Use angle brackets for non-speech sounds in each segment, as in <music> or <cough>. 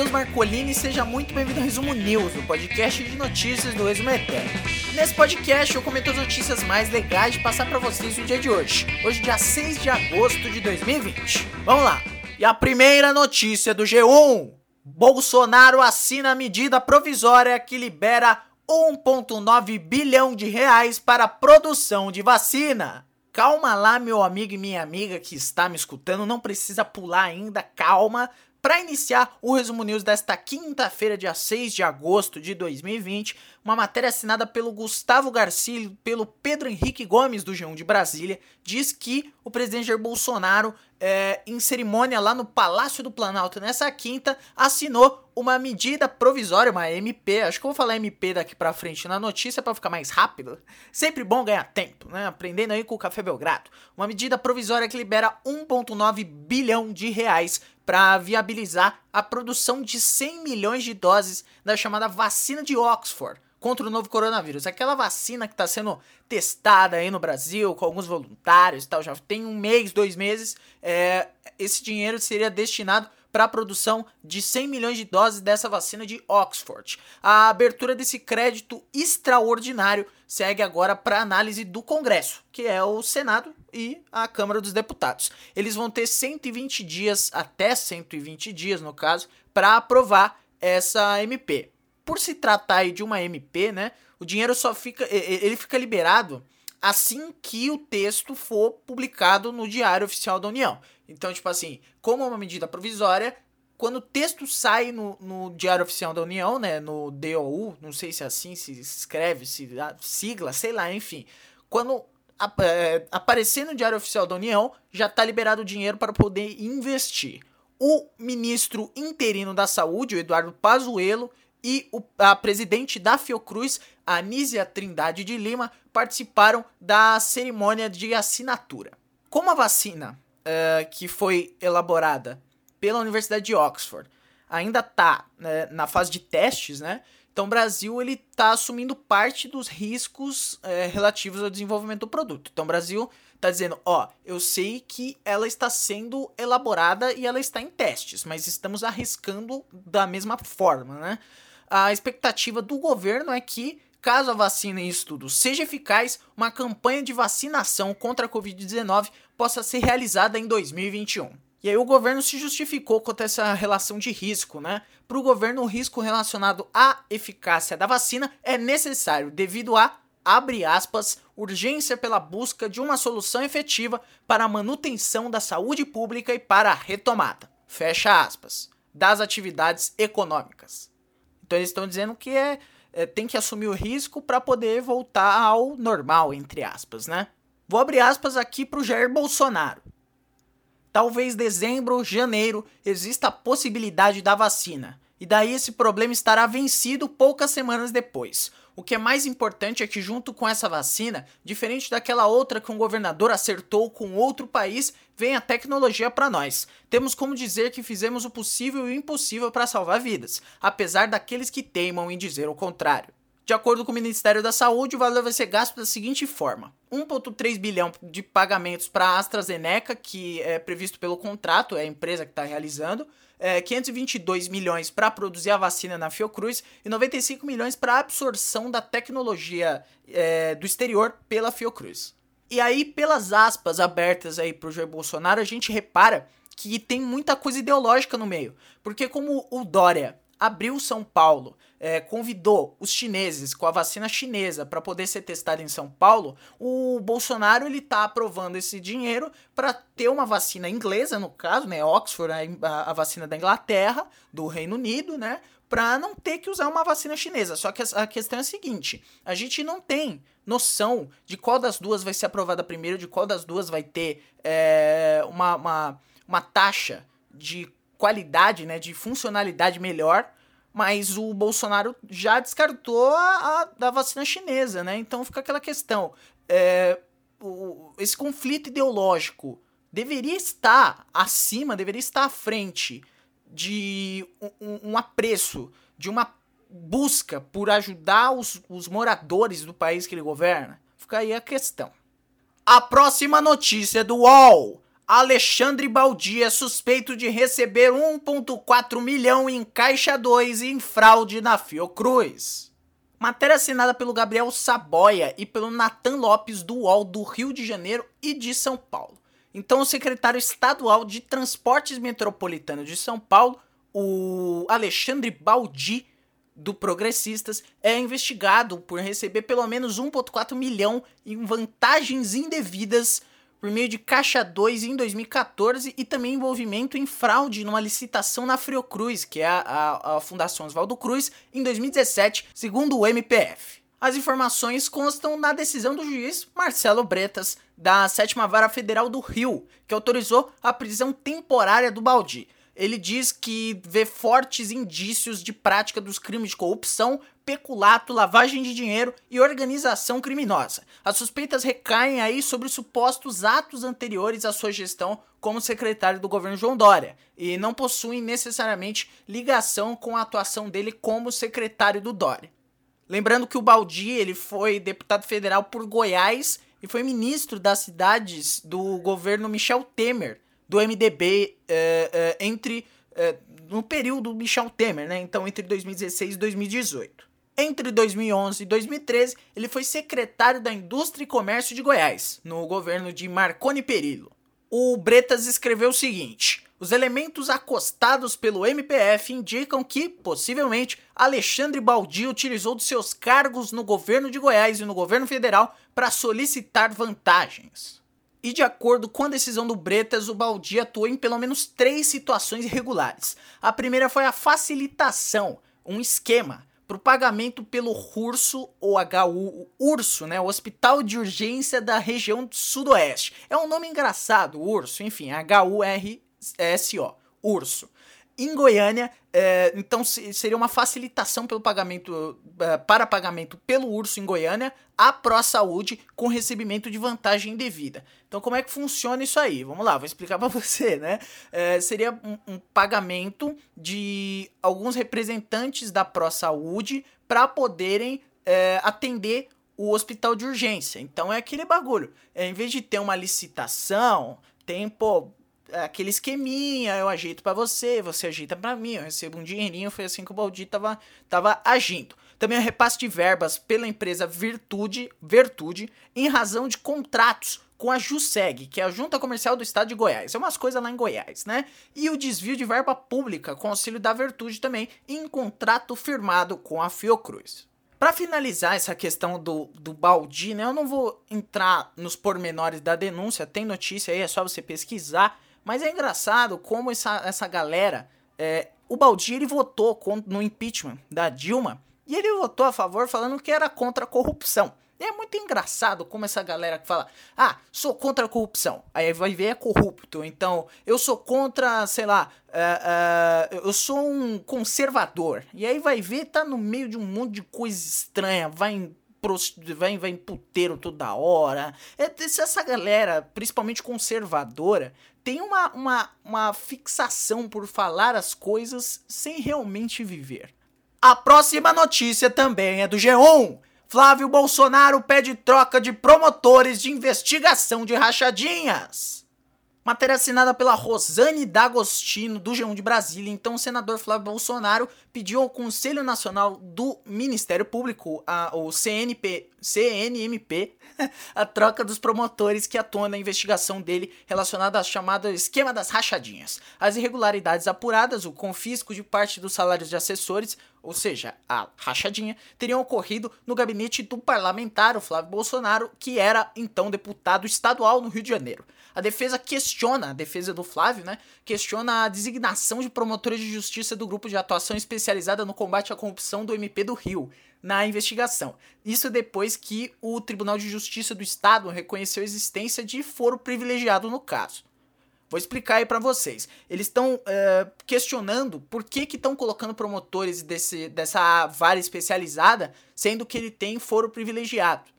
Matheus Marcolini e seja muito bem-vindo ao Resumo News, o podcast de notícias do Resumo Eterno. Nesse podcast eu comento as notícias mais legais de passar para vocês no dia de hoje, hoje dia 6 de agosto de 2020. Vamos lá! E a primeira notícia do G1: Bolsonaro assina a medida provisória que libera 1,9 bilhão de reais para a produção de vacina. Calma lá, meu amigo e minha amiga que está me escutando, não precisa pular ainda, calma. Para iniciar o resumo news desta quinta-feira, dia 6 de agosto de 2020, uma matéria assinada pelo Gustavo Garcia e pelo Pedro Henrique Gomes do G1 de Brasília diz que o presidente Jair Bolsonaro, é, em cerimônia lá no Palácio do Planalto nessa quinta, assinou uma medida provisória, uma MP. Acho que eu vou falar MP daqui para frente na notícia para ficar mais rápido. Sempre bom ganhar tempo, né? Aprendendo aí com o Café Belgrado. Uma medida provisória que libera 1,9 bilhão de reais para viabilizar a produção de 100 milhões de doses da chamada vacina de Oxford contra o novo coronavírus. Aquela vacina que está sendo testada aí no Brasil com alguns voluntários e tal, já tem um mês, dois meses. É, esse dinheiro seria destinado para a produção de 100 milhões de doses dessa vacina de Oxford. A abertura desse crédito extraordinário segue agora para análise do Congresso, que é o Senado e a Câmara dos Deputados. Eles vão ter 120 dias, até 120 dias no caso, para aprovar essa MP. Por se tratar de uma MP, né, o dinheiro só fica, ele fica liberado assim que o texto for publicado no Diário Oficial da União. Então, tipo assim, como é uma medida provisória, quando o texto sai no, no Diário Oficial da União, né, no DOU, não sei se é assim se escreve, se sigla, sei lá, enfim, quando é, aparecer no Diário Oficial da União, já está liberado o dinheiro para poder investir. O ministro interino da Saúde, o Eduardo Pazuello, e o, a presidente da Fiocruz, Anísia Trindade de Lima, participaram da cerimônia de assinatura. Como a vacina uh, que foi elaborada pela Universidade de Oxford ainda está né, na fase de testes, né? Então o Brasil ele está assumindo parte dos riscos é, relativos ao desenvolvimento do produto. Então o Brasil está dizendo, ó, eu sei que ela está sendo elaborada e ela está em testes, mas estamos arriscando da mesma forma, né? A expectativa do governo é que Caso a vacina em estudo seja eficaz, uma campanha de vacinação contra a Covid-19 possa ser realizada em 2021. E aí o governo se justificou contra essa relação de risco, né? Para o governo, o risco relacionado à eficácia da vacina é necessário devido a, abre aspas, urgência pela busca de uma solução efetiva para a manutenção da saúde pública e para a retomada, fecha aspas, das atividades econômicas. Então eles estão dizendo que é é, tem que assumir o risco para poder voltar ao normal, entre aspas, né? Vou abrir aspas aqui para o Jair Bolsonaro. Talvez dezembro, janeiro, exista a possibilidade da vacina. E daí esse problema estará vencido poucas semanas depois. O que é mais importante é que, junto com essa vacina, diferente daquela outra que um governador acertou com outro país, vem a tecnologia para nós. Temos como dizer que fizemos o possível e o impossível para salvar vidas, apesar daqueles que teimam em dizer o contrário. De acordo com o Ministério da Saúde, o valor vai ser gasto da seguinte forma: 1,3 bilhão de pagamentos para a AstraZeneca, que é previsto pelo contrato, é a empresa que está realizando, é, 522 milhões para produzir a vacina na Fiocruz e 95 milhões para absorção da tecnologia é, do exterior pela Fiocruz. E aí, pelas aspas abertas aí pro Jair Bolsonaro, a gente repara que tem muita coisa ideológica no meio. Porque como o Dória abriu São Paulo, é, convidou os chineses com a vacina chinesa para poder ser testada em São Paulo, o Bolsonaro ele tá aprovando esse dinheiro para ter uma vacina inglesa, no caso, né, Oxford, a, a vacina da Inglaterra, do Reino Unido, né, para não ter que usar uma vacina chinesa. Só que a questão é a seguinte: a gente não tem noção de qual das duas vai ser aprovada primeiro, de qual das duas vai ter é, uma, uma, uma taxa de qualidade, né, de funcionalidade melhor, mas o Bolsonaro já descartou a, a da vacina chinesa, né? Então fica aquela questão, é, o, esse conflito ideológico deveria estar acima, deveria estar à frente de um, um apreço, de uma busca por ajudar os, os moradores do país que ele governa? Fica aí a questão. A próxima notícia do UOL Alexandre Baldi é suspeito de receber 1,4 milhão em Caixa 2 em fraude na Fiocruz. Matéria assinada pelo Gabriel Saboia e pelo Natan Lopes do UOL do Rio de Janeiro e de São Paulo. Então, o secretário estadual de Transportes Metropolitano de São Paulo, o Alexandre Baldi, do Progressistas, é investigado por receber pelo menos 1,4 milhão em vantagens indevidas por meio de Caixa 2 em 2014 e também envolvimento em fraude numa licitação na Fiocruz, que é a, a, a Fundação Oswaldo Cruz, em 2017, segundo o MPF. As informações constam na decisão do juiz Marcelo Bretas, da 7 Vara Federal do Rio, que autorizou a prisão temporária do Baldi ele diz que vê fortes indícios de prática dos crimes de corrupção, peculato, lavagem de dinheiro e organização criminosa. As suspeitas recaem aí sobre supostos atos anteriores à sua gestão como secretário do governo João Dória e não possuem necessariamente ligação com a atuação dele como secretário do Dória. Lembrando que o Baldi ele foi deputado federal por Goiás e foi ministro das cidades do governo Michel Temer do MDB é, é, entre é, no período Michel Temer, né? Então entre 2016 e 2018. Entre 2011 e 2013, ele foi secretário da Indústria e Comércio de Goiás, no governo de Marconi Perillo. O Bretas escreveu o seguinte: os elementos acostados pelo MPF indicam que, possivelmente, Alexandre Baldi utilizou de seus cargos no governo de Goiás e no governo federal para solicitar vantagens. E de acordo com a decisão do Bretas, o Baldi atuou em pelo menos três situações irregulares. A primeira foi a facilitação, um esquema para o pagamento pelo RURSO ou HU, URSO, né, o Hospital de Urgência da região do Sudoeste. É um nome engraçado, URSO, enfim, H-U-R-S-O, URSO em Goiânia, é, então seria uma facilitação pelo pagamento é, para pagamento pelo urso em Goiânia à Pro Saúde com recebimento de vantagem indevida. Então, como é que funciona isso aí? Vamos lá, vou explicar para <laughs> você, né? É, seria um, um, pagamento de alguns representantes da Pro Saúde para poderem é, atender o hospital de urgência. Então é aquele bagulho. É, em vez de ter uma licitação, tem, pô, aquele esqueminha, eu ajeito para você, você ajeita para mim, eu recebo um dinheirinho, foi assim que o Baldi tava, tava agindo. Também o repasse de verbas pela empresa Virtude, Virtude em razão de contratos com a JUSEG, que é a Junta Comercial do Estado de Goiás. É umas coisas lá em Goiás, né? E o desvio de verba pública com auxílio da Virtude também em contrato firmado com a Fiocruz. Para finalizar essa questão do, do Baldi, né, eu não vou entrar nos pormenores da denúncia, tem notícia aí, é só você pesquisar. Mas é engraçado como essa, essa galera. É, o Baldi ele votou no impeachment da Dilma e ele votou a favor falando que era contra a corrupção. E é muito engraçado como essa galera que fala: Ah, sou contra a corrupção. Aí vai ver é corrupto. Então, eu sou contra, sei lá, uh, uh, eu sou um conservador. E aí vai ver, tá no meio de um monte de coisa estranha. Vai em vai, vai em puteiro toda hora. É, essa galera, principalmente conservadora, tem uma, uma, uma fixação por falar as coisas sem realmente viver. A próxima notícia também é do G1. Flávio Bolsonaro pede troca de promotores de investigação de rachadinhas. Matéria assinada pela Rosane D'Agostino, do G1 de Brasília. Então, o senador Flávio Bolsonaro pediu ao Conselho Nacional do Ministério Público, a, o CNP, CNMP, <laughs> a troca dos promotores que atuam na investigação dele relacionada ao chamado esquema das rachadinhas. As irregularidades apuradas, o confisco de parte dos salários de assessores, ou seja, a rachadinha, teriam ocorrido no gabinete do parlamentar, Flávio Bolsonaro, que era então deputado estadual no Rio de Janeiro. A defesa questiona, a defesa do Flávio, né? Questiona a designação de promotores de justiça do grupo de atuação especializada no combate à corrupção do MP do Rio na investigação. Isso depois que o Tribunal de Justiça do Estado reconheceu a existência de foro privilegiado no caso. Vou explicar aí para vocês. Eles estão uh, eh, questionando por que estão colocando promotores desse, dessa vara especializada, sendo que ele tem foro privilegiado.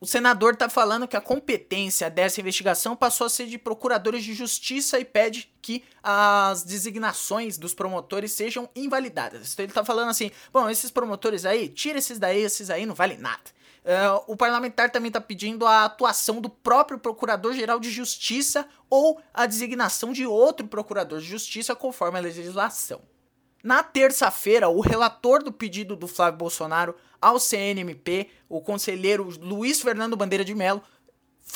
O senador está falando que a competência dessa investigação passou a ser de procuradores de justiça e pede que as designações dos promotores sejam invalidadas. Então ele está falando assim: bom, esses promotores aí, tira esses daí, esses aí não valem nada. Uh, o parlamentar também está pedindo a atuação do próprio Procurador-Geral de Justiça ou a designação de outro Procurador de Justiça conforme a legislação. Na terça-feira, o relator do pedido do Flávio Bolsonaro ao CNMP, o conselheiro Luiz Fernando Bandeira de Mello,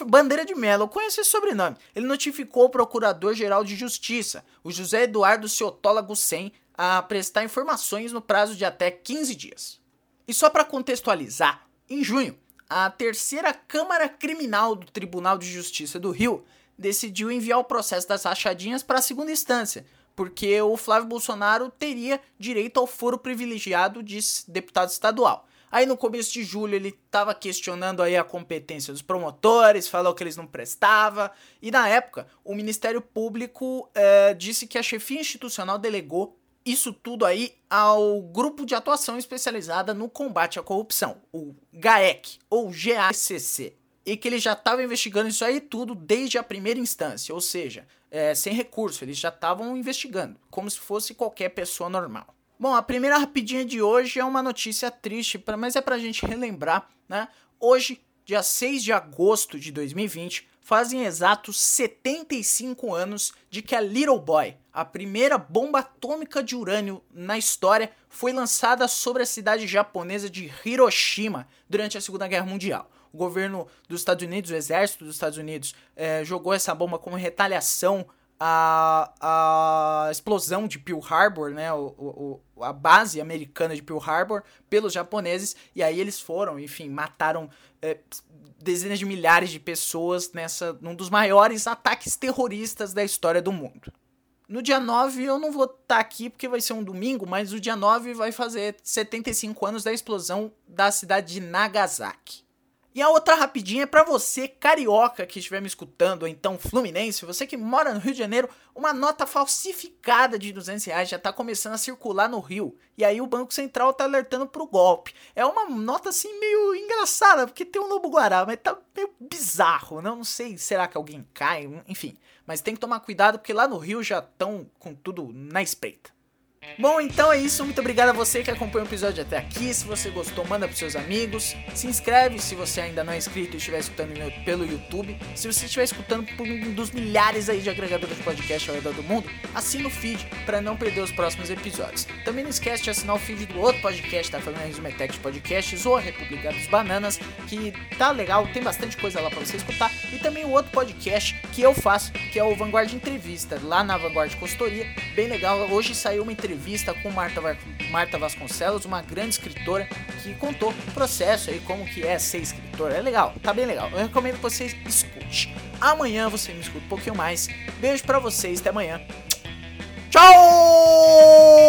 Bandeira de Mello, eu conheço esse sobrenome. Ele notificou o Procurador-Geral de Justiça, o José Eduardo Ciotola Gussen, a prestar informações no prazo de até 15 dias. E só para contextualizar, em junho, a terceira Câmara Criminal do Tribunal de Justiça do Rio decidiu enviar o processo das rachadinhas para a segunda instância, porque o Flávio Bolsonaro teria direito ao foro privilegiado de deputado estadual. Aí no começo de julho ele estava questionando aí a competência dos promotores, falou que eles não prestavam. E na época o Ministério Público é, disse que a chefia institucional delegou isso tudo aí ao Grupo de Atuação Especializada no Combate à Corrupção, o GAEC, ou GACC, e que ele já estava investigando isso aí tudo desde a primeira instância, ou seja, é, sem recurso, eles já estavam investigando, como se fosse qualquer pessoa normal. Bom, a primeira rapidinha de hoje é uma notícia triste, mas é pra gente relembrar, né? Hoje, dia 6 de agosto de 2020, fazem exatos 75 anos de que a Little Boy, a primeira bomba atômica de urânio na história, foi lançada sobre a cidade japonesa de Hiroshima durante a Segunda Guerra Mundial. O governo dos Estados Unidos, o exército dos Estados Unidos, eh, jogou essa bomba como retaliação à, à explosão de Pearl Harbor, né, o, o, a base americana de Pearl Harbor, pelos japoneses, e aí eles foram, enfim, mataram eh, dezenas de milhares de pessoas nessa num dos maiores ataques terroristas da história do mundo. No dia 9 eu não vou estar tá aqui porque vai ser um domingo, mas o dia 9 vai fazer 75 anos da explosão da cidade de Nagasaki. E a outra rapidinha é para você, carioca, que estiver me escutando, ou então fluminense, você que mora no Rio de Janeiro, uma nota falsificada de 200 reais já tá começando a circular no Rio. E aí o Banco Central tá alertando pro golpe. É uma nota assim meio engraçada, porque tem um lobo guará, mas tá meio bizarro, não, não sei, será que alguém cai, enfim. Mas tem que tomar cuidado porque lá no Rio já estão com tudo na espreita. Bom, então é isso. Muito obrigado a você que acompanhou o episódio até aqui. Se você gostou, manda pros seus amigos. Se inscreve se você ainda não é inscrito e estiver escutando pelo YouTube. Se você estiver escutando por um dos milhares aí de agregadores de podcast ao redor do mundo, assina o feed para não perder os próximos episódios. Também não esquece de assinar o feed do outro podcast da família Resumetec de Podcasts ou a República dos Bananas, que tá legal, tem bastante coisa lá para você escutar. E também o outro podcast que eu faço, que é o Vanguard Entrevista, lá na Vanguard Consultoria. Bem legal. Hoje saiu uma entrevista entrevista com Marta, Marta Vasconcelos, uma grande escritora que contou o processo aí, como que é ser escritora. É legal, tá bem legal. Eu recomendo que você escute. Amanhã você me escuta um pouquinho mais. Beijo para vocês, até amanhã. Tchau!